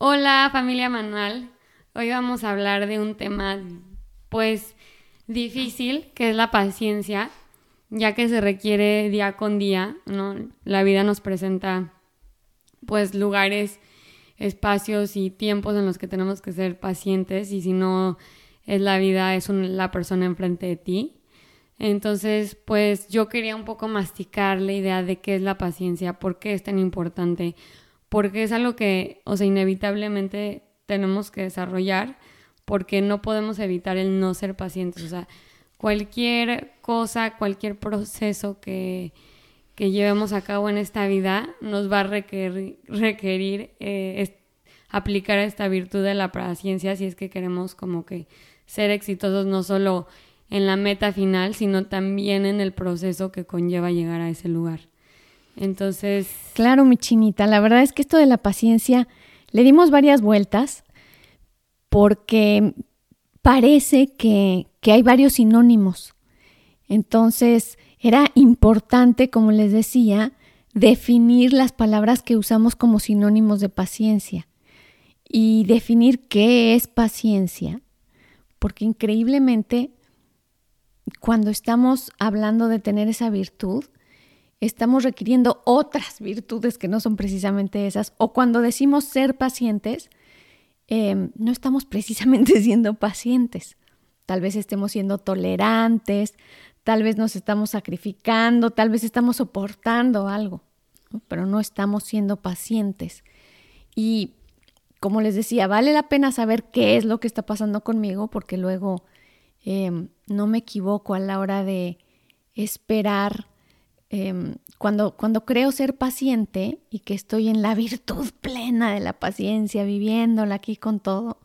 Hola familia Manual, hoy vamos a hablar de un tema pues difícil, que es la paciencia, ya que se requiere día con día, ¿no? La vida nos presenta pues lugares, espacios y tiempos en los que tenemos que ser pacientes y si no es la vida, es la persona enfrente de ti. Entonces, pues yo quería un poco masticar la idea de qué es la paciencia, por qué es tan importante, porque es algo que, o sea, inevitablemente tenemos que desarrollar, porque no podemos evitar el no ser pacientes. O sea, cualquier cosa, cualquier proceso que, que llevemos a cabo en esta vida nos va a requerir, requerir eh, aplicar esta virtud de la paciencia si es que queremos como que ser exitosos no solo en la meta final, sino también en el proceso que conlleva llegar a ese lugar. Entonces... Claro, mi chinita, la verdad es que esto de la paciencia le dimos varias vueltas porque parece que, que hay varios sinónimos. Entonces, era importante, como les decía, definir las palabras que usamos como sinónimos de paciencia y definir qué es paciencia, porque increíblemente cuando estamos hablando de tener esa virtud, estamos requiriendo otras virtudes que no son precisamente esas, o cuando decimos ser pacientes, em, no estamos precisamente siendo pacientes. Tal vez estemos siendo tolerantes, tal vez nos estamos sacrificando, tal vez estamos soportando algo, pero no estamos siendo pacientes. Y como les decía, vale la pena saber qué es lo que está pasando conmigo porque luego em, no me equivoco a la hora de esperar Em, cuando, cuando creo ser paciente y que estoy en la virtud plena de la paciencia, viviéndola aquí con todo,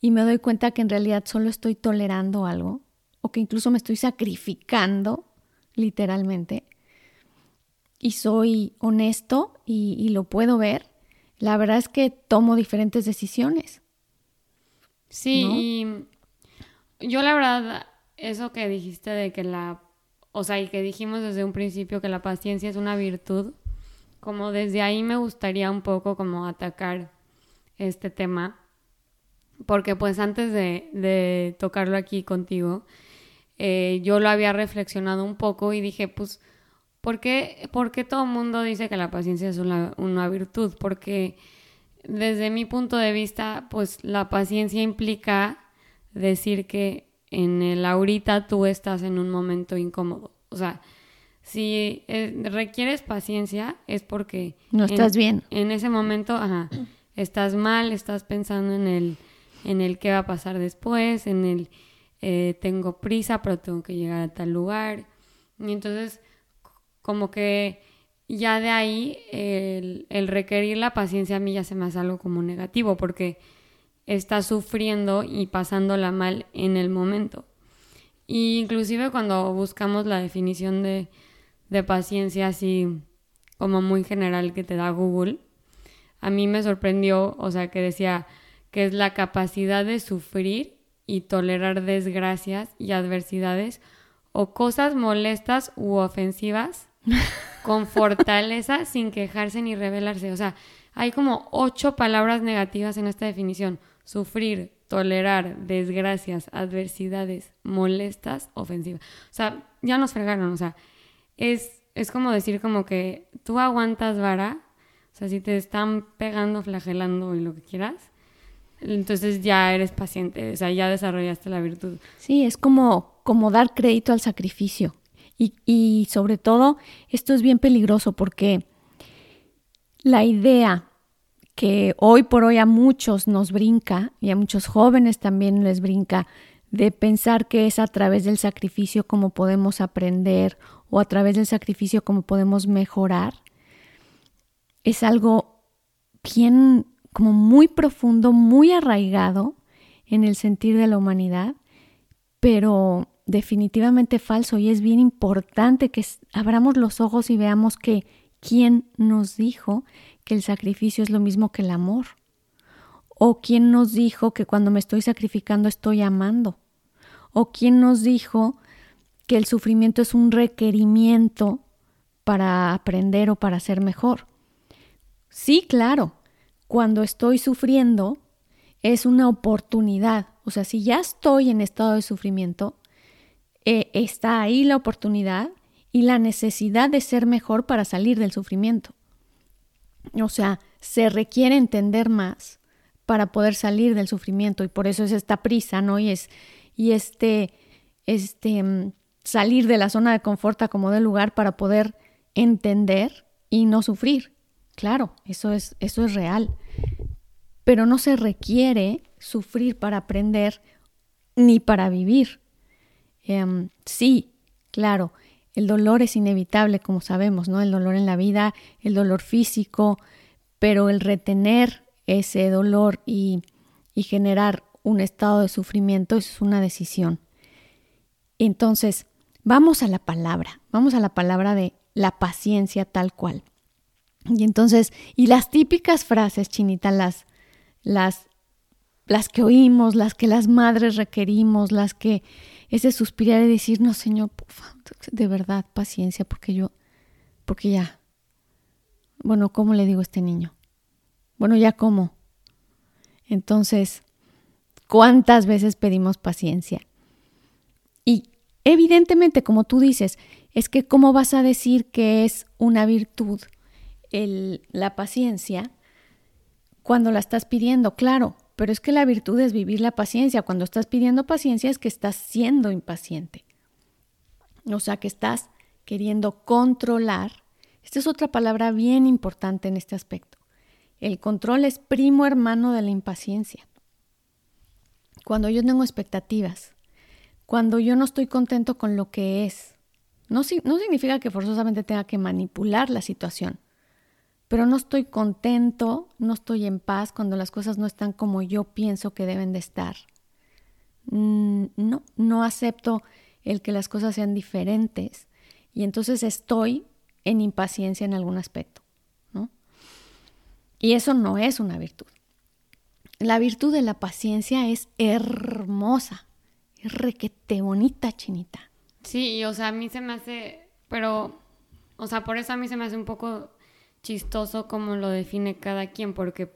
y me doy cuenta que en realidad solo estoy tolerando algo, o que incluso me estoy sacrificando, literalmente, y soy honesto y, y lo puedo ver, la verdad es que tomo diferentes decisiones. Sí, yo la verdad, eso que dijiste de que la o sea, y que dijimos desde un principio que la paciencia es una virtud, como desde ahí me gustaría un poco como atacar este tema, porque pues antes de, tocarlo aquí contigo, eh, yo lo había reflexionado un poco y dije, pues, ¿por qué, ¿por qué todo el mundo dice que la paciencia es una, una virtud? Porque desde mi punto de vista, pues la paciencia implica decir que en el ahorita tú estás en un momento incómodo. O sea, si eh, requieres paciencia es porque... No estás bien. En ese momento, ajá, estás mal, estás pensando en el, en el qué va a pasar después, en el eh, tengo prisa, pero tengo que llegar a tal lugar. Y entonces, como que ya de ahí el, el requerir la paciencia a mí ya se me hace algo como negativo, porque está sufriendo y pasándola mal en el momento. Y inclusive cuando buscamos la definición de, de paciencia así como muy general que te da Google, a mí me sorprendió, o sea, que decía que es la capacidad de sufrir y tolerar desgracias y adversidades o cosas molestas u ofensivas con fortaleza sin quejarse ni rebelarse. O sea, hay como ocho palabras negativas en esta definición sufrir, tolerar desgracias, adversidades molestas, ofensivas. O sea, ya nos fregaron, o sea, es, es como decir como que tú aguantas vara, o sea, si te están pegando, flagelando y lo que quieras, entonces ya eres paciente, o sea, ya desarrollaste la virtud. Sí, es como, como dar crédito al sacrificio. Y, y sobre todo, esto es bien peligroso porque la idea que hoy por hoy a muchos nos brinca y a muchos jóvenes también les brinca de pensar que es a través del sacrificio como podemos aprender o a través del sacrificio como podemos mejorar, es algo bien, como muy profundo, muy arraigado en el sentir de la humanidad, pero definitivamente falso y es bien importante que abramos los ojos y veamos que quién nos dijo que el sacrificio es lo mismo que el amor o quién nos dijo que cuando me estoy sacrificando estoy amando o quién nos dijo que el sufrimiento es un requerimiento para aprender o para ser mejor. Sí, claro, cuando estoy sufriendo es una oportunidad. O sea, si ya estoy en estado de sufrimiento, eh, está ahí la oportunidad y la necesidad de ser mejor para salir del sufrimiento. O sea, se requiere entender más para poder salir del sufrimiento y por eso es esta prisa, ¿no? Y es y este este mm, salir de la zona de confort a como del lugar para poder entender y no sufrir. Claro, eso es eso es real. Pero no se requiere sufrir para aprender ni para vivir. Em, sí, claro, el dolor es inevitable, como sabemos, ¿no? El dolor en la vida, el dolor físico, pero el retener ese dolor y, y generar un estado de sufrimiento es una decisión. Entonces, vamos a la palabra, vamos a la palabra de la paciencia tal cual. Y entonces, y las típicas frases, Chinita, las, las, las que oímos, las que las madres requerimos, las que ese suspirar y decir, no, Señor, de verdad, paciencia, porque yo, porque ya, bueno, ¿cómo le digo a este niño? Bueno, ya cómo. Entonces, ¿cuántas veces pedimos paciencia? Y evidentemente, como tú dices, es que ¿cómo vas a decir que es una virtud el, la paciencia cuando la estás pidiendo? Claro, pero es que la virtud es vivir la paciencia. Cuando estás pidiendo paciencia es que estás siendo impaciente. O sea, que estás queriendo controlar. Esta es otra palabra bien importante en este aspecto. El control es primo hermano de la impaciencia. Cuando yo tengo expectativas, cuando yo no estoy contento con lo que es, no, no significa que forzosamente tenga que manipular la situación, pero no estoy contento, no estoy en paz cuando las cosas no están como yo pienso que deben de estar. Mm, no, no acepto el que las cosas sean diferentes y entonces estoy en impaciencia en algún aspecto, ¿no? Y eso no es una virtud. La virtud de la paciencia es hermosa, es requete bonita, chinita. Sí, o sea, a mí se me hace, pero, o sea, por eso a mí se me hace un poco chistoso como lo define cada quien, porque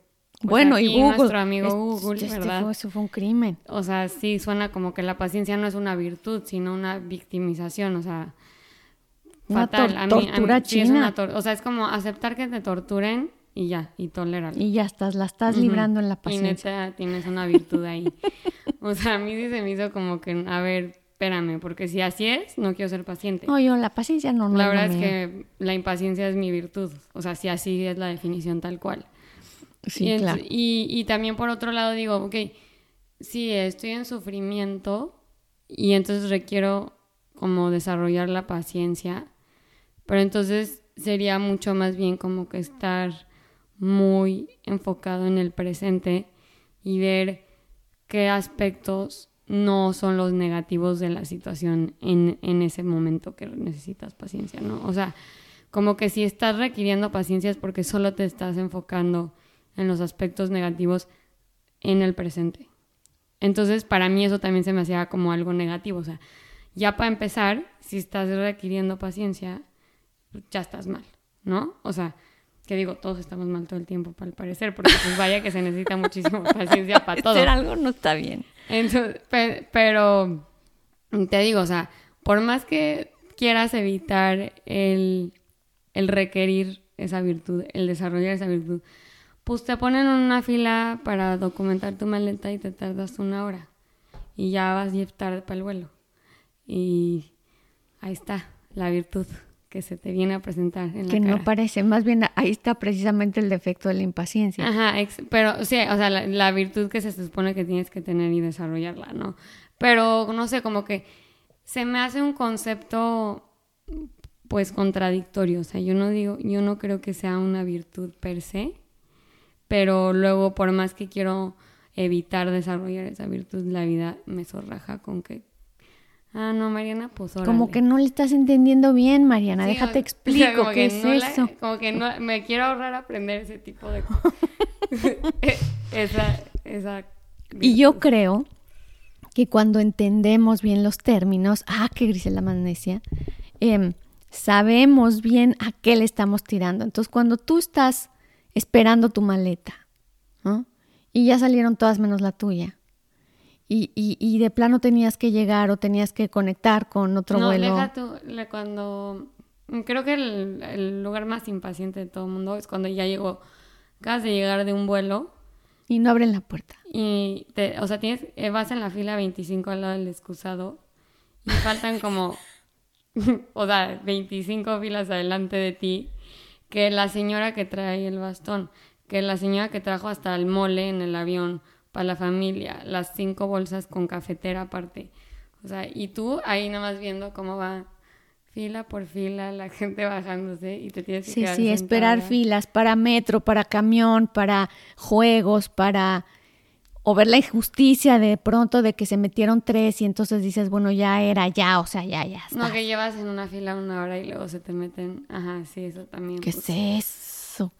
pues, bueno, y Google, nuestro amigo Google, este ¿verdad? Fue, eso fue un crimen. O sea, sí suena como que la paciencia no es una virtud, sino una victimización, o sea, una fatal. a mí, tortura china. o sea, es como aceptar que te torturen y ya, y tolerarlo. Y ya estás, la estás librando en la paciencia. Y neta, tienes una virtud ahí. o sea, a mí sí se me hizo como que, a ver, espérame, porque si así es, no quiero ser paciente. No, yo la paciencia no. no la verdad es que la impaciencia es mi virtud, o sea, si así es la definición tal cual. Sí, y, claro. Y, y, también por otro lado digo, ok, sí, estoy en sufrimiento y entonces requiero como desarrollar la paciencia, pero entonces sería mucho más bien como que estar muy enfocado en el presente y ver qué aspectos no son los negativos de la situación en, en, ese momento que necesitas paciencia, ¿no? O sea, como que si estás requiriendo paciencia es porque solo te estás enfocando en los aspectos negativos en el presente. Entonces, para mí eso también se me hacía como algo negativo. O sea, ya para empezar, si estás requiriendo paciencia, ya estás mal, ¿no? O sea, que digo, todos estamos mal todo el tiempo, al parecer, porque pues vaya que se necesita muchísima paciencia para todo. Hacer algo no está bien. Entonces, pero te digo, o sea, por más que quieras evitar el, el requerir esa virtud, el desarrollar esa virtud, pues te ponen en una fila para documentar tu maleta y te tardas una hora. Y ya vas tarde para el vuelo. Y ahí está, la virtud que se te viene a presentar en que la no parece, más bien ahí está precisamente el defecto de la impaciencia. Ajá, pero sí, o sea, la, virtud que se supone que tienes que tener y desarrollarla, ¿no? Pero no sé, como que se me hace un concepto pues contradictorio, o sea, yo no digo, yo no creo que sea una virtud per se, pero luego por más que quiero evitar desarrollar esa virtud, la vida me zorraja con que Ah, no, Mariana, pues órale. Como que no le estás entendiendo bien, Mariana. Déjate explico qué es eso. como que no, me quiero ahorrar aprender ese tipo de cosas. esa, esa. Y yo creo que cuando entendemos bien los términos, ah, qué gris la magnesia, em, sabemos bien a qué le estamos tirando. Entonces, cuando tú estás esperando tu maleta, ¿no? Y ya salieron todas menos la tuya y, y, y, de plano tenías que llegar o tenías que conectar con otro no, vuelo. Deja tú, cuando creo que el, lugar más impaciente de todo el mundo es cuando ya llegó, acabas de llegar de un vuelo y no abren la puerta. Y te, o sea, tienes eh, vas en la fila 25 al lado del excusado y faltan como o sea, 25 filas adelante de ti que la señora que trae el bastón, que la señora que trajo hasta el mole en el avión para la familia, las cinco bolsas con cafetera aparte. O sea, y tú ahí nada más viendo cómo va fila por fila la gente bajándose y te tienes que Sí, sí, esperar filas para metro, para camión, para juegos, para o ver la injusticia de pronto de que se metieron tres y entonces dices, bueno, ya era, ya, o sea, ya, ya. No, que llevas en una fila una hora y luego se te meten, ajá, sí, eso también. ¿Qué pues. es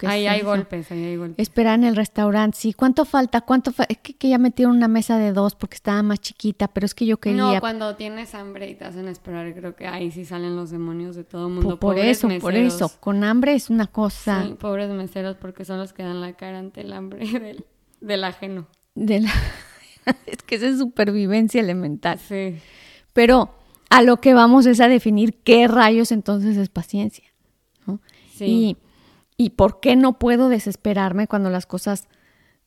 ahí hay golpes, ahí hay golpes. Esperar en el restaurante, sí. ¿Cuánto falta? ¿Cuánto Es que, ya metieron una mesa de dos porque estaba más chiquita, pero es que yo quería... No, cuando tienes hambre y te hacen esperar, creo que ahí sí salen los demonios de todo el mundo. Por, eso, por eso. Con hambre es una cosa... Sí, pobres meseros porque son los que dan la cara ante el hambre del, del ajeno. De la... es que esa es supervivencia elemental. Sí. Pero a lo que vamos es a definir qué rayos entonces es paciencia. ¿no? Sí. Y ¿Y por qué no puedo desesperarme cuando las cosas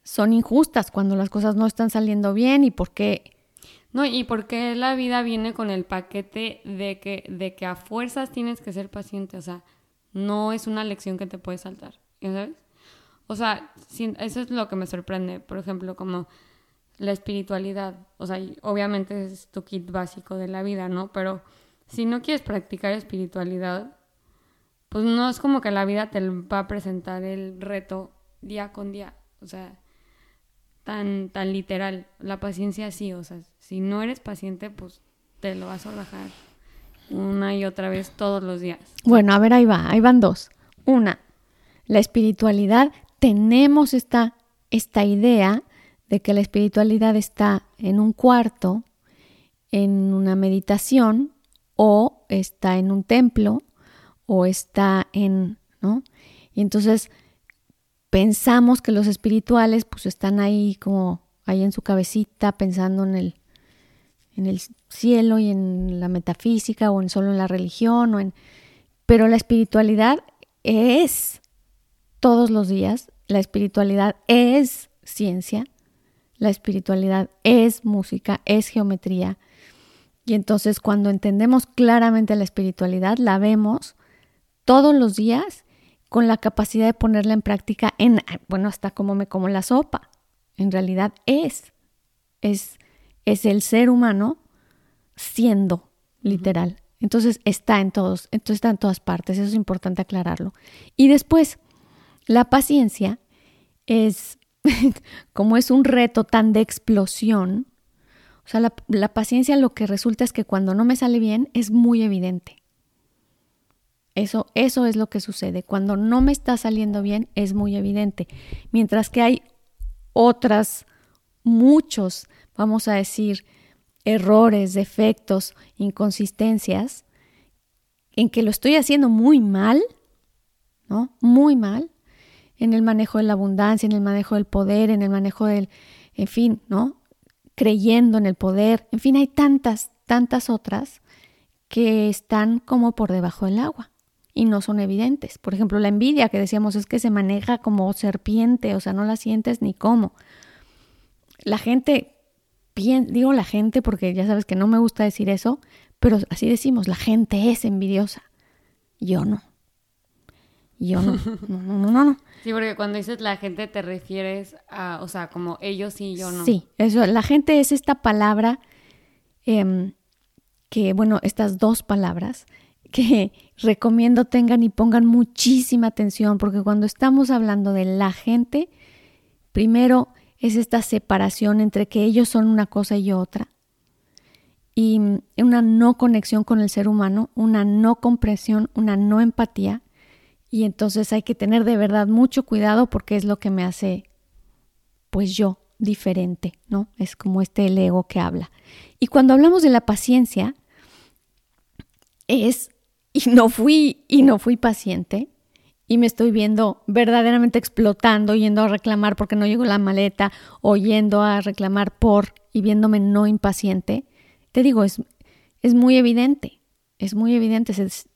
son injustas, cuando las cosas no están saliendo bien y por qué... No, y por qué la vida viene con el paquete de que, de que a fuerzas tienes que ser paciente, o sea, no es una lección que te puedes saltar, ¿sabes? O sea, eso es lo que me sorprende, por ejemplo, como la espiritualidad, o sea, obviamente es tu kit básico de la vida, ¿no? Pero si no quieres practicar espiritualidad, pues no es como que la vida te va a presentar el reto día con día, o sea, tan, tan literal. La paciencia sí, o sea, si no eres paciente, pues te lo vas a rajar una y otra vez todos los días. Bueno, a ver, ahí va, ahí van dos. Una, la espiritualidad, tenemos esta, esta idea de que la espiritualidad está en un cuarto, en una meditación o está en un templo o está en, ¿no? Y entonces pensamos que los espirituales pues están ahí como ahí en su cabecita pensando en el en el cielo y en la metafísica o en solo en la religión o en pero la espiritualidad es todos los días, la espiritualidad es ciencia, la espiritualidad es música, es geometría. Y entonces cuando entendemos claramente la espiritualidad, la vemos todos los días con la capacidad de ponerla en práctica en, bueno, hasta como me como la sopa. En realidad es, es, es el ser humano siendo, literal. Entonces está en todos, entonces está en todas partes, eso es importante aclararlo. Y después, la paciencia es, como es un reto tan de explosión, o sea, la, la paciencia lo que resulta es que cuando no me sale bien es muy evidente. Eso, eso es lo que sucede. Cuando no me está saliendo bien es muy evidente. Mientras que hay otras, muchos, vamos a decir, errores, defectos, inconsistencias, en que lo estoy haciendo muy mal, ¿no? Muy mal, en el manejo de la abundancia, en el manejo del poder, en el manejo del, en fin, ¿no? Creyendo en el poder, en fin, hay tantas, tantas otras que están como por debajo del agua y no son evidentes. Por ejemplo, la envidia que decíamos es que se maneja como serpiente, o sea, no la sientes ni cómo. La gente, digo la gente porque ya sabes que no me gusta decir eso, pero así decimos, la gente es envidiosa. Yo no. Yo no. No, no, no, no. Sí, porque cuando dices la gente te refieres a, o sea, como ellos y yo no. Sí, eso, la gente es esta palabra em, que, bueno, estas dos palabras que recomiendo tengan y pongan muchísima atención, porque cuando estamos hablando de la gente, Primero es esta separación entre que ellos son una cosa y otra. Y una no conexión con el ser humano, una no comprensión, una no empatía. Y entonces hay que tener de verdad mucho cuidado porque es lo que me hace, pues yo, diferente, ¿no? Es como este el ego que habla. Y cuando hablamos de la paciencia, es, y no fui, y no fui paciente, y me estoy viendo verdaderamente explotando, yendo a reclamar porque no llegó la maleta, o yendo a reclamar por, y viéndome no impaciente, te digo, es, es muy evidente, es muy evidente, es,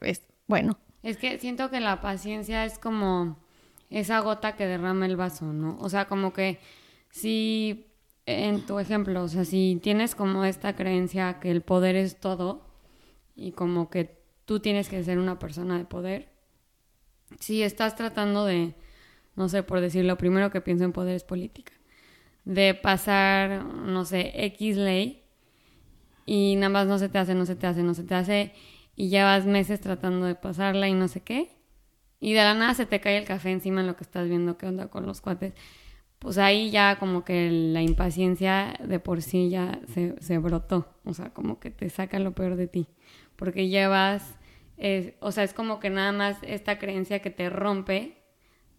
es, bueno. Es que siento que la paciencia es como esa gota que derrama el vaso, ¿no? O sea, como que si en tu ejemplo, o sea, si tienes como esta creencia que el poder es todo y como que tú tienes que ser una persona de poder, si estás tratando de, no sé, por decir, lo primero que pienso en poder es política, de pasar, no sé, X ley y nada más no se te hace, no se te hace, no se te hace y llevas meses tratando de pasarla y no sé qué, y de la nada se te cae el café encima en lo que estás viendo, qué onda con los cuates, pues ahí ya como que la impaciencia de por sí ya se, brotó, o sea, como que te saca lo peor de ti, porque llevas, o sea, es como que nada más esta creencia que te rompe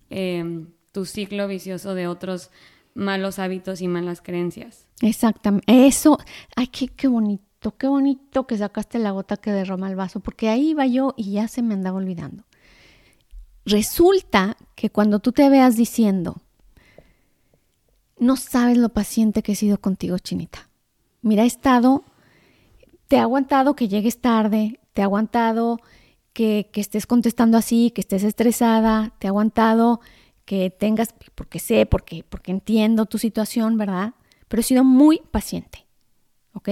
em, tu ciclo vicioso de otros malos hábitos y malas creencias. Exactamente, eso, ay, qué, qué bonito, qué bonito que sacaste la gota que derrama el vaso, porque ahí iba yo y ya se me andaba olvidando. Resulta que cuando tú te veas diciendo, no sabes lo paciente que he sido contigo, Chinita. Mira, he estado, te he aguantado que llegues tarde, te he aguantado que, que estés contestando así, que estés estresada, te he aguantado que tengas, porque sé, porque, porque entiendo tu situación, ¿verdad? Pero he sido muy paciente, ¿ok?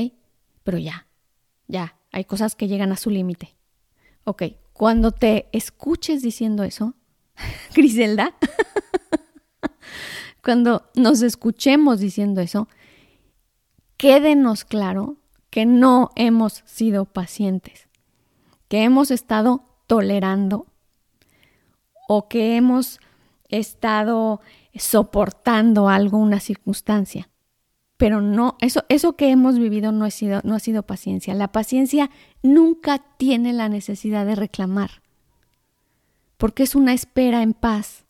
Pero ya, ya, hay cosas que llegan a su límite. Ok, cuando te escuches diciendo eso, Griselda, cuando nos escuchemos diciendo eso, quédenos claro que no hemos sido pacientes, que hemos estado tolerando o que hemos estado soportando algo, una circunstancia. Pero no, eso, eso que hemos vivido no ha, sido, no ha sido paciencia. La paciencia nunca tiene la necesidad de reclamar, porque es una espera en paz.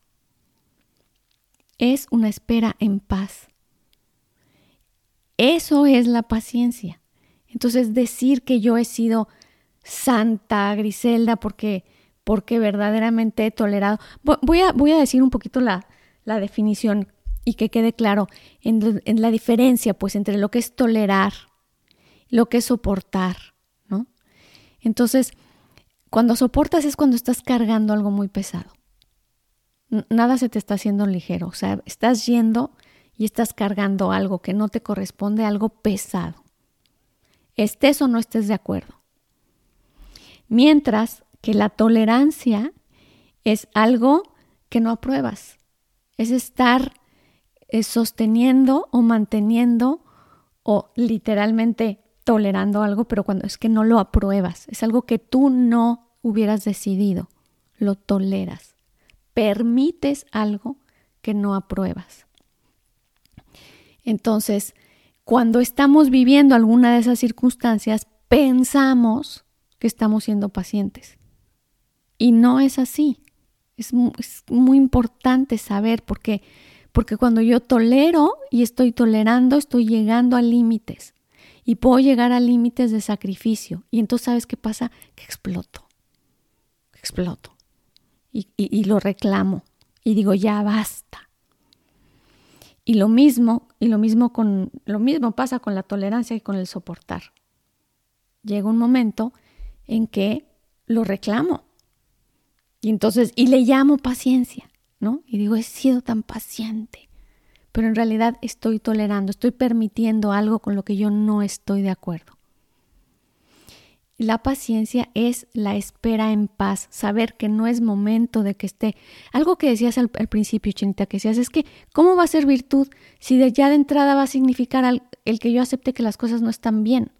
Es una espera en paz. Eso es la paciencia. Entonces decir que yo he sido santa, Griselda, porque, porque verdaderamente he tolerado. Voy a, voy a decir un poquito la, la definición y que quede claro en, la diferencia pues entre lo que es tolerar, lo que es soportar, ¿no? Entonces, cuando soportas es cuando estás cargando algo muy pesado. Nada se te está haciendo ligero, o sea, estás yendo y estás cargando algo que no te corresponde, algo pesado. Estés o no estés de acuerdo. Mientras que la tolerancia es algo que no apruebas, es estar sosteniendo o manteniendo o literalmente tolerando algo, pero cuando es que no lo apruebas, es algo que tú no hubieras decidido, lo toleras, permites algo que no apruebas. Entonces, cuando estamos viviendo alguna de esas circunstancias, pensamos que estamos siendo pacientes. Y no es así. Es, muy importante saber porque porque cuando yo tolero y estoy tolerando, estoy llegando a límites. Y puedo llegar a límites de sacrificio. Y entonces, ¿sabes qué pasa? Que exploto. Exploto. Y lo reclamo. Y digo, ya basta. Y lo mismo, y lo mismo con lo mismo pasa con la tolerancia y con el soportar. Llega un momento en que lo reclamo. Y entonces, y le llamo paciencia. ¿no? Y digo, he sido tan paciente, pero en realidad estoy tolerando, estoy permitiendo algo con lo que yo no estoy de acuerdo. La paciencia es la espera en paz, saber que no es momento de que esté. Algo que decías al, principio, Chinita, que decías, es que, ¿cómo va a ser virtud si de ya de entrada va a significar el que yo acepte que las cosas no están bien?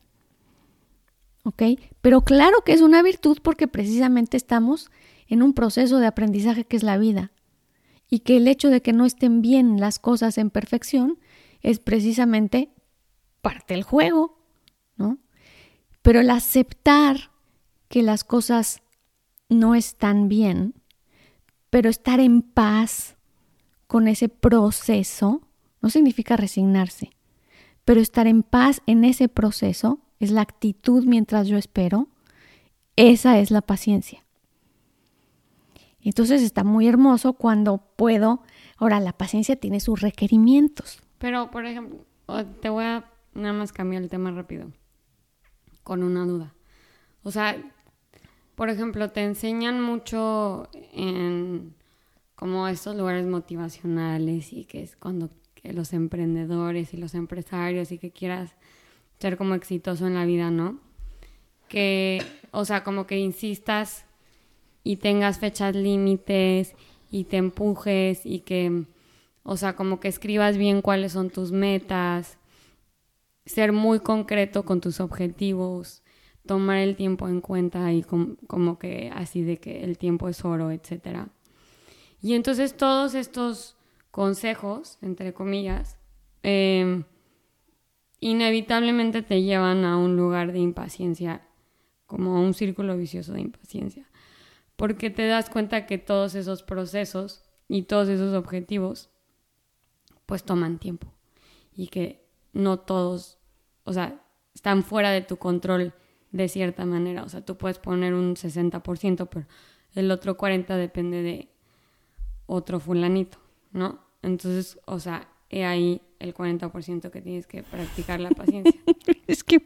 ¿Ok? Pero claro que es una virtud porque precisamente estamos en un proceso de aprendizaje que es la vida y que el hecho de que no estén bien las cosas en perfección es precisamente parte del juego. Pero el aceptar que las cosas no están bien, pero estar en paz con ese proceso no significa resignarse, pero estar en paz en ese proceso es la actitud mientras yo espero, esa es la paciencia. Entonces está muy hermoso cuando puedo, ahora la paciencia tiene sus requerimientos. Pero, por ejemplo, te voy a nada más cambiar el tema rápido, con una duda. O sea, por ejemplo, te enseñan mucho en como estos lugares motivacionales y que es cuando los emprendedores y los empresarios y que quieras ser como exitoso en la vida, ¿no? Que, o sea, como que insistas y tengas fechas límites y te empujes y que, o sea, como que escribas bien cuáles son tus metas, ser muy concreto con tus objetivos, tomar el tiempo en cuenta y como que así de que el tiempo es oro, etcétera. Y entonces todos estos consejos, entre comillas, em, inevitablemente te llevan a un lugar de impaciencia, como a un círculo vicioso de impaciencia, porque te das cuenta que todos esos procesos y todos esos objetivos pues toman tiempo y que no todos, o sea, están fuera de tu control de cierta manera, o sea, tú puedes poner un 60%, pero el otro 40% depende de otro fulanito, ¿no? Entonces, o sea, he ahí el 40% que tienes que practicar la paciencia. es que,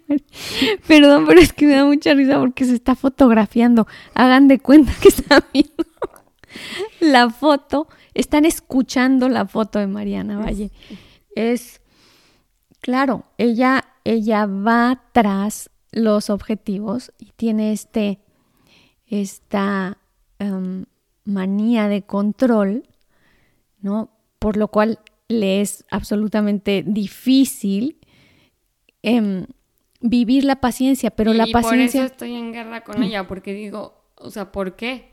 perdón, pero es que me da mucha risa porque se está fotografiando. Hagan de cuenta que están viendo la foto, están escuchando la foto de Mariana Valle. Es, claro, ella, ella va tras los objetivos y tiene este, esta em, manía de control, ¿no? Por lo cual le es absolutamente difícil em, vivir la paciencia, pero la paciencia... Por eso estoy en guerra con ella, porque digo, o sea, ¿por qué?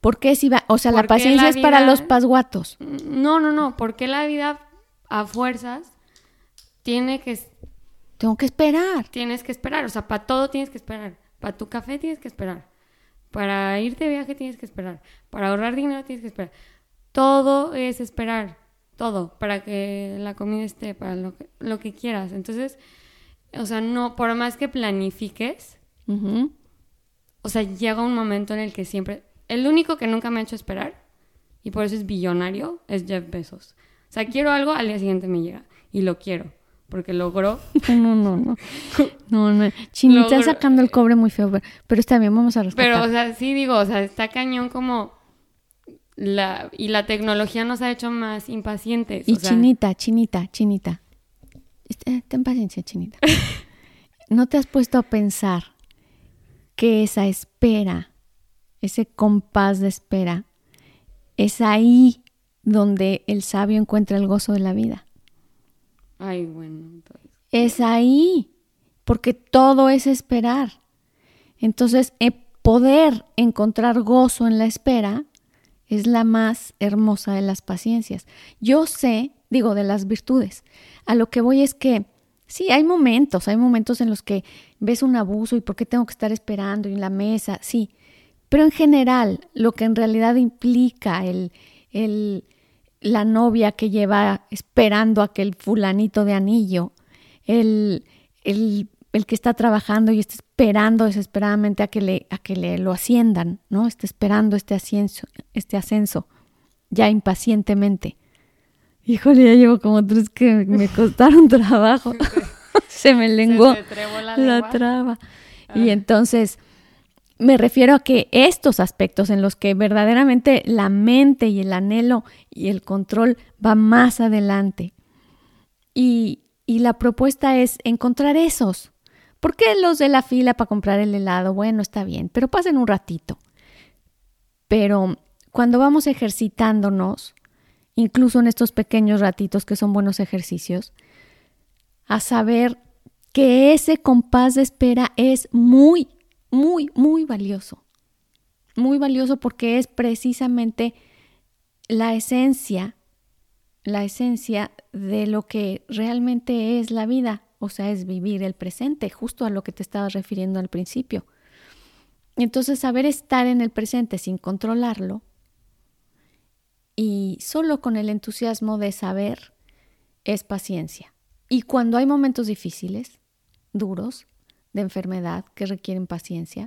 ¿Por qué si va? O sea, la paciencia es para los pasguatos. No, no, no, porque la vida a fuerzas tiene que... Tengo que esperar. Tienes que esperar, o sea, para todo tienes que esperar. Para tu café tienes que esperar. Para irte de viaje tienes que esperar. Para ahorrar dinero tienes que esperar. Todo es esperar. Todo. Para que la comida esté, para lo que, lo que quieras. Entonces, o sea, no, por más que planifiques, o sea, llega un momento en el que siempre. El único que nunca me ha hecho esperar, y por eso es billonario, es Jeff Bezos. O sea, quiero algo, al día siguiente me llega. Y lo quiero porque logró. No, no, no. No, no. Chinita sacando el cobre muy feo, pero, está bien, vamos a respetar. Pero, o sea, sí digo, o sea, está cañón como la y la tecnología nos ha hecho más impacientes. Y chinita, chinita, chinita. Este, ten paciencia, chinita. ¿No te has puesto a pensar que esa espera, ese compás de espera, es ahí donde el sabio encuentra el gozo de la vida? Ay, bueno. Es ahí, porque todo es esperar. Entonces, eh, poder encontrar gozo en la espera es la más hermosa de las paciencias. Yo sé, digo, de las virtudes. A lo que voy es que sí, hay momentos, hay momentos en los que ves un abuso y por qué tengo que estar esperando en la mesa, sí. Pero en general, lo que en realidad implica el, el la novia que lleva esperando a que el fulanito de anillo, el, el, el, que está trabajando y está esperando desesperadamente a que le, a que le lo asciendan, ¿no? Está esperando este ascenso, este ascenso, ya impacientemente. Híjole, ya llevo como tres que me costaron trabajo. Se me lenguó la, la traba. Y entonces me refiero a que estos aspectos en los que verdaderamente la mente y el anhelo y el control va más adelante. Y, y la propuesta es encontrar esos. ¿Por qué los de la fila para comprar el helado? Bueno, está bien, pero pasen un ratito. Pero cuando vamos ejercitándonos, incluso en estos pequeños ratitos que son buenos ejercicios, a saber que ese compás de espera es muy muy, muy valioso. Muy valioso porque es precisamente la esencia, la esencia de lo que realmente es la vida, o sea, es vivir el presente, justo a lo que te estabas refiriendo al principio. Entonces, saber estar en el presente sin controlarlo y solo con el entusiasmo de saber es paciencia. Y cuando hay momentos difíciles, duros, de enfermedad que requieren paciencia,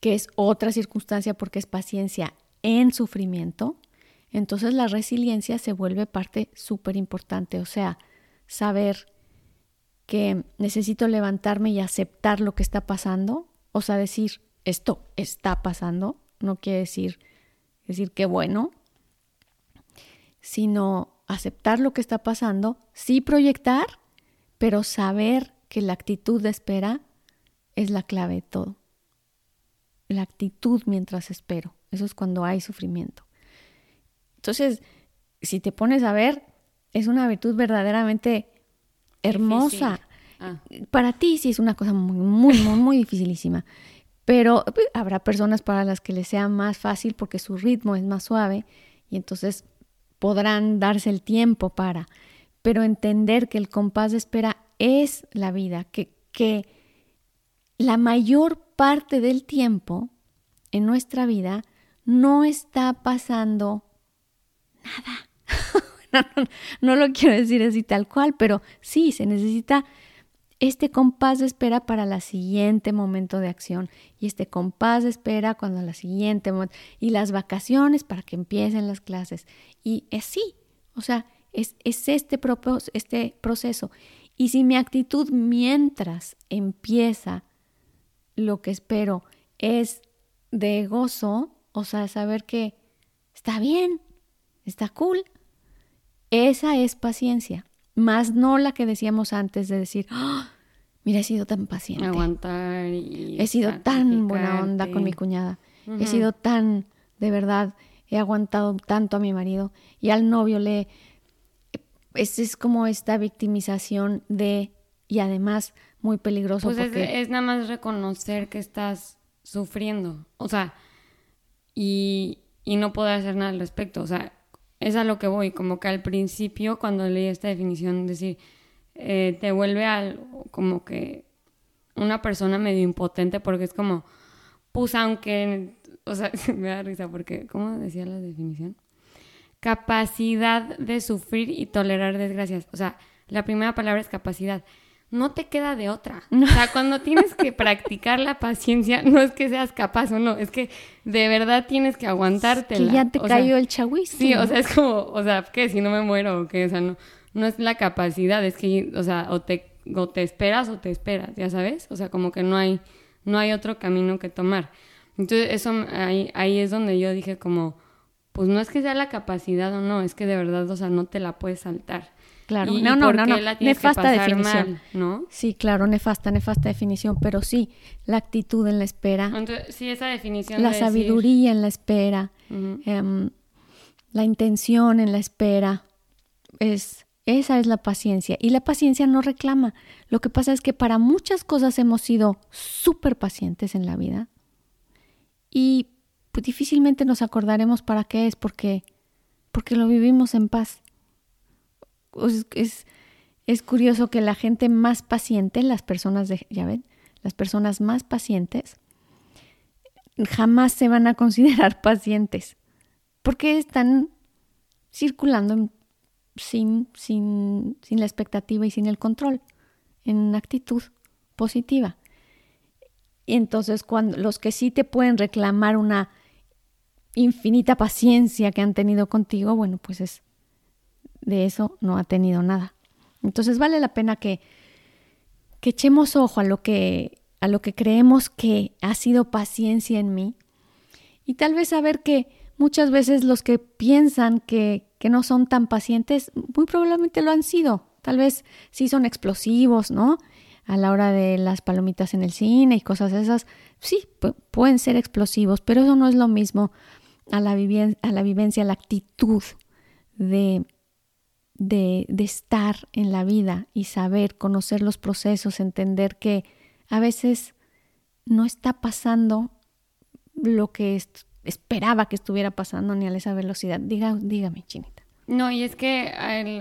que es otra circunstancia porque es paciencia en sufrimiento, entonces la resiliencia se vuelve parte súper importante. O sea, saber que necesito levantarme y aceptar lo que está pasando, o sea, decir, esto está pasando, no quiere decir, decir que bueno, sino aceptar lo que está pasando, sí proyectar, pero saber que la actitud de espera es la clave de todo. La actitud mientras espero. Eso es cuando hay sufrimiento. Entonces, si te pones a ver, es una virtud verdaderamente hermosa. Ah. Para ti sí es una cosa muy, muy, muy, muy dificilísima. Pero pues, habrá personas para las que les sea más fácil porque su ritmo es más suave y entonces podrán darse el tiempo para. Pero entender que el compás de espera es la vida, que, que la mayor parte del tiempo en nuestra vida no está pasando nada. no, lo quiero decir así tal cual, pero sí, se necesita este compás de espera para la siguiente momento de acción y este compás de espera cuando la siguiente y las vacaciones para que empiecen las clases y así, o sea, es, es este, este proceso y si mi actitud mientras empieza lo que espero es de gozo, o sea, saber que está bien, está cool, esa es paciencia, más no la que decíamos antes de decir, ¡Ah! mira, he sido tan paciente. Aguantar y... He sido tan buena onda con mi cuñada, he sido tan, de verdad, he aguantado tanto a mi marido y al novio le es, es como esta victimización de, y además muy peligroso. Pues es, nada más reconocer que estás sufriendo, o sea, y, y no poder hacer nada al respecto, o sea, es a lo que voy, como que al principio cuando leí esta definición, decir, eh, te vuelve al, como que una persona medio impotente porque es como, pues aunque, o sea, me da risa porque, ¿cómo decía la definición? Capacidad de sufrir y tolerar desgracias. O sea, la primera palabra es capacidad. No te queda de otra. O sea, cuando tienes que practicar la paciencia, no es que seas capaz o no, es que de verdad tienes que aguantártela. que ya te cayó el chagüis. Sí, o sea, es como, o sea, ¿qué? Si no me muero o qué, o sea, no, no es la capacidad, es que, o sea, o te, o te esperas o te esperas, ya sabes, o sea, como que no hay, no hay otro camino que tomar. Entonces, eso, ahí, ahí es donde yo dije como, pues no es que sea la capacidad o no, es que de verdad, o sea, no te la puedes saltar. Claro, no, no, no, no. nefasta definición. ¿no? Sí, claro, nefasta, nefasta definición, pero sí, la actitud en la espera. Entonces, sí, esa definición. La sabiduría en la espera, em, la intención en la espera, es, esa es la paciencia. Y la paciencia no reclama. Lo que pasa es que para muchas cosas hemos sido súper pacientes en la vida y pues difícilmente nos acordaremos para qué es, porque, porque lo vivimos en paz. Es, es, curioso que la gente más paciente, las personas de, ya ven, las personas más pacientes, jamás se van a considerar pacientes, porque están circulando sin, sin, sin la expectativa y sin el control, en actitud positiva. Y entonces, cuando los que sí te pueden reclamar una infinita paciencia que han tenido contigo, bueno, pues es de eso no ha tenido nada. Entonces vale la pena que, que echemos ojo a lo que, a lo que creemos que ha sido paciencia en mí y tal vez saber que muchas veces los que piensan que, que no son tan pacientes, muy probablemente lo han sido. Tal vez sí son explosivos, ¿no? A la hora de las palomitas en el cine y cosas esas, sí, pueden ser explosivos, pero eso no es lo mismo a la, a la vivencia, a la actitud de, de, de, estar en la vida y saber, conocer los procesos, entender que a veces no está pasando lo que esperaba que estuviera pasando ni a esa velocidad. Diga, dígame, Chinita. No, y es que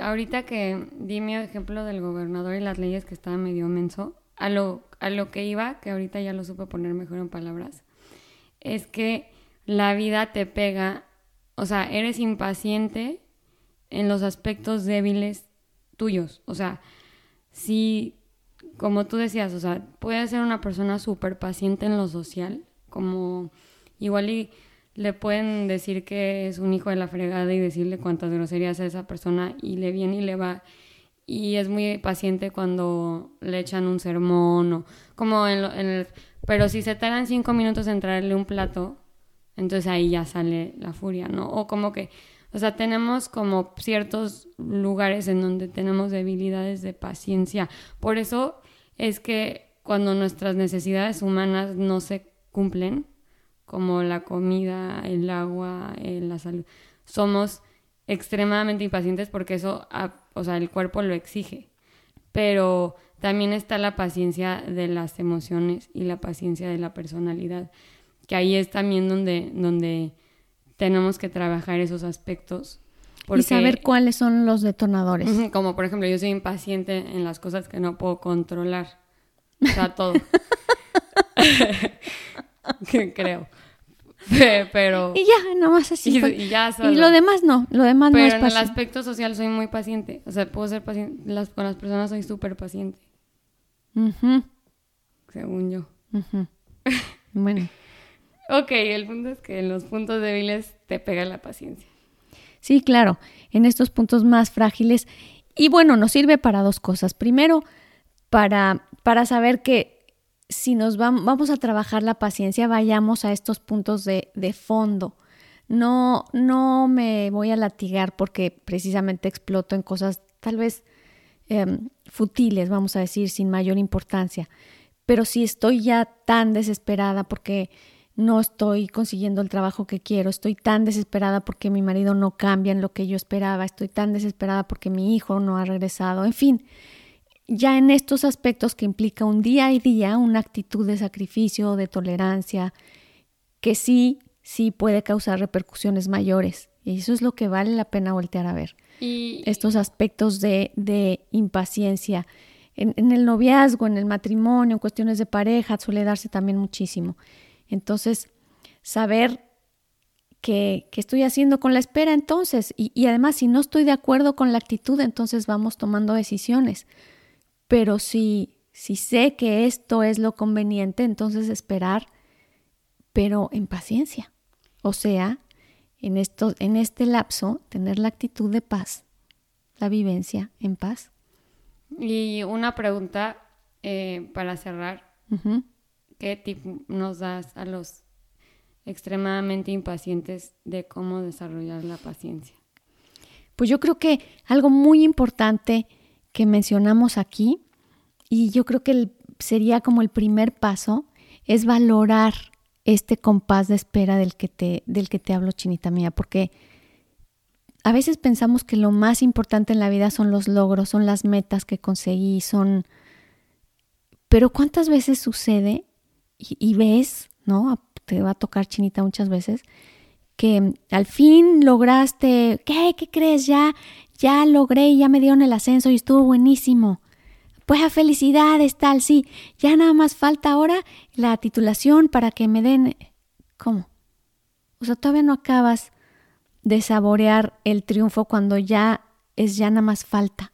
ahorita que di mi ejemplo del gobernador y las leyes que estaba medio menso, a lo, a lo que iba, que ahorita ya lo supe poner mejor en palabras, es que la vida te pega, o sea, eres impaciente en los aspectos débiles tuyos. O sea, si, como tú decías, o sea, puedes ser una persona súper paciente en lo social, como igual y le pueden decir que es un hijo de la fregada y decirle cuántas groserías a esa persona y le viene y le va y es muy paciente cuando le echan un sermón o como en, el pero si se tardan cinco minutos en traerle un plato entonces ahí ya sale la furia no o como que o sea tenemos como ciertos lugares en donde tenemos debilidades de paciencia por eso es que cuando nuestras necesidades humanas no se cumplen como la comida, el agua, eh, la salud. Somos extremadamente impacientes porque eso, o sea, el cuerpo lo exige. Pero también está la paciencia de las emociones y la paciencia de la personalidad, que ahí es también donde, donde tenemos que trabajar esos aspectos. y saber cuáles son los detonadores. Como por ejemplo, yo soy impaciente en las cosas que no puedo controlar. O sea, todo. creo. Pero. Y ya, nomás así. Y, ya Y lo demás no, lo demás no es Pero en el aspecto social soy muy paciente. O sea, puedo ser paciente. Las, con las personas soy súper paciente. Según yo. Bueno. Ok, el punto es que en los puntos débiles te pega la paciencia. Sí, claro. En estos puntos más frágiles. Y bueno, nos sirve para dos cosas. Primero, para, para saber que si nos vamos a trabajar la paciencia, vayamos a estos puntos de, de fondo. No, no me voy a latigar porque precisamente exploto en cosas tal vez em, futiles, vamos a decir, sin mayor importancia. Pero si estoy ya tan desesperada porque no estoy consiguiendo el trabajo que quiero, estoy tan desesperada porque mi marido no cambia en lo que yo esperaba, estoy tan desesperada porque mi hijo no ha regresado, en fin, ya en estos aspectos que implica un día y día, una actitud de sacrificio, de tolerancia, que sí, sí puede causar repercusiones mayores. Y eso es lo que vale la pena voltear a ver. Y... Estos aspectos de, de impaciencia. En, en, el noviazgo, en el matrimonio, en cuestiones de pareja, suele darse también muchísimo. Entonces, saber qué, estoy haciendo con la espera entonces. Y, y además, si no estoy de acuerdo con la actitud, entonces vamos tomando decisiones pero si, si sé que esto es lo conveniente, entonces esperar, pero en paciencia. O sea, en, esto, en este lapso, tener la actitud de paz, la vivencia en paz. Y una pregunta eh, para cerrar. ¿Qué tip nos das a los extremadamente impacientes de cómo desarrollar la paciencia? Pues yo creo que algo muy importante que mencionamos aquí, y yo creo que sería como el primer paso, es valorar este compás de espera del que te, del que te hablo, chinita mía, porque a veces pensamos que lo más importante en la vida son los logros, son las metas que conseguí, son... Pero ¿cuántas veces sucede y, y ves, ¿no? Te va a tocar chinita muchas veces, que al fin lograste, ¿qué? ¿Qué crees? Ya, ya logré, ya me dieron el ascenso y estuvo buenísimo. Pues a felicidades, tal, sí. Ya nada más falta ahora la titulación para que me den... ¿Cómo? O sea, todavía no acabas de saborear el triunfo cuando ya es ya nada más falta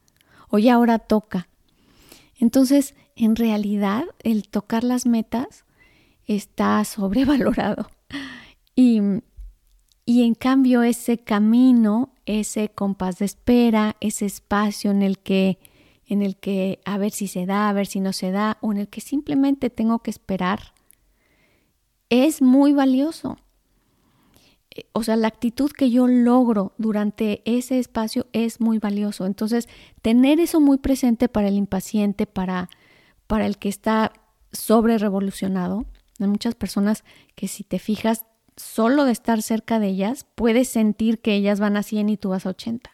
o ya ahora toca. Entonces, en realidad, el tocar las metas está sobrevalorado. Y, y en cambio, ese camino ese compás de espera, ese espacio en el que en el que a ver si se da, a ver si no se da, o en el que simplemente tengo que esperar, es muy valioso. Eh, o sea, la actitud que yo logro durante ese espacio es muy valioso. Entonces, tener eso muy presente para el impaciente, para, para el que está sobre revolucionado. Hay muchas personas que si te fijas solo de estar cerca de ellas, puedes sentir que ellas van a 100 y tú vas a 80.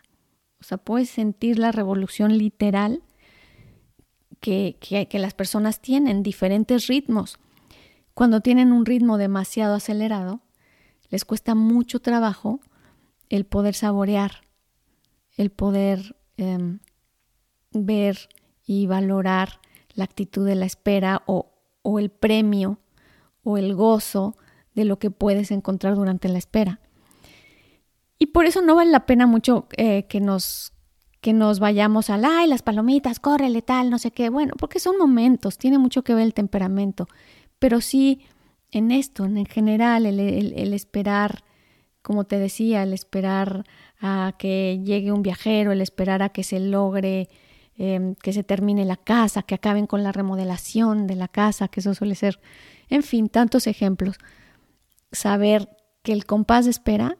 O sea, puedes sentir la revolución literal que, que, las personas tienen, diferentes ritmos. Cuando tienen un ritmo demasiado acelerado, les cuesta mucho trabajo el poder saborear, el poder em, ver y valorar la actitud de la espera o, el premio o el gozo de lo que puedes encontrar durante la espera. Y por eso no vale la pena mucho eh, que, nos, que nos vayamos al, ay, las palomitas, córrele tal, no sé qué. Bueno, porque son momentos, tiene mucho que ver el temperamento. Pero sí, en esto, en general, el esperar, como te decía, el esperar a que llegue un viajero, el esperar a que se logre Em, que se termine la casa, que acaben con la remodelación de la casa, que eso suele ser, en fin, tantos ejemplos. Saber que el compás de espera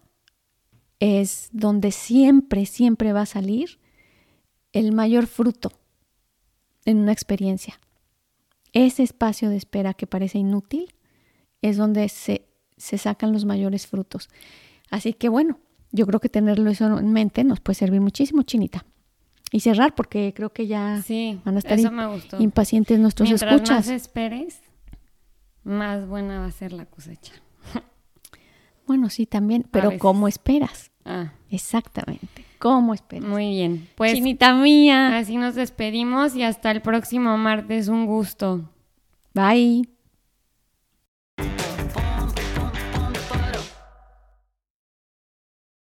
es donde siempre, siempre va a salir el mayor fruto en una experiencia. Ese espacio de espera que parece inútil es donde se, se sacan los mayores frutos. Así que bueno, yo creo que tenerlo eso en mente nos puede servir muchísimo, Chinita y cerrar porque creo que ya van a estar impacientes nuestros Mientras escuchas. más esperes, más buena va a ser la cosecha. Bueno, sí, también, pero ¿cómo esperas? Ah. Exactamente. ¿Cómo esperas? Muy bien. Pues, Chinita mía. Así nos despedimos y hasta el próximo martes. Un gusto. Bye.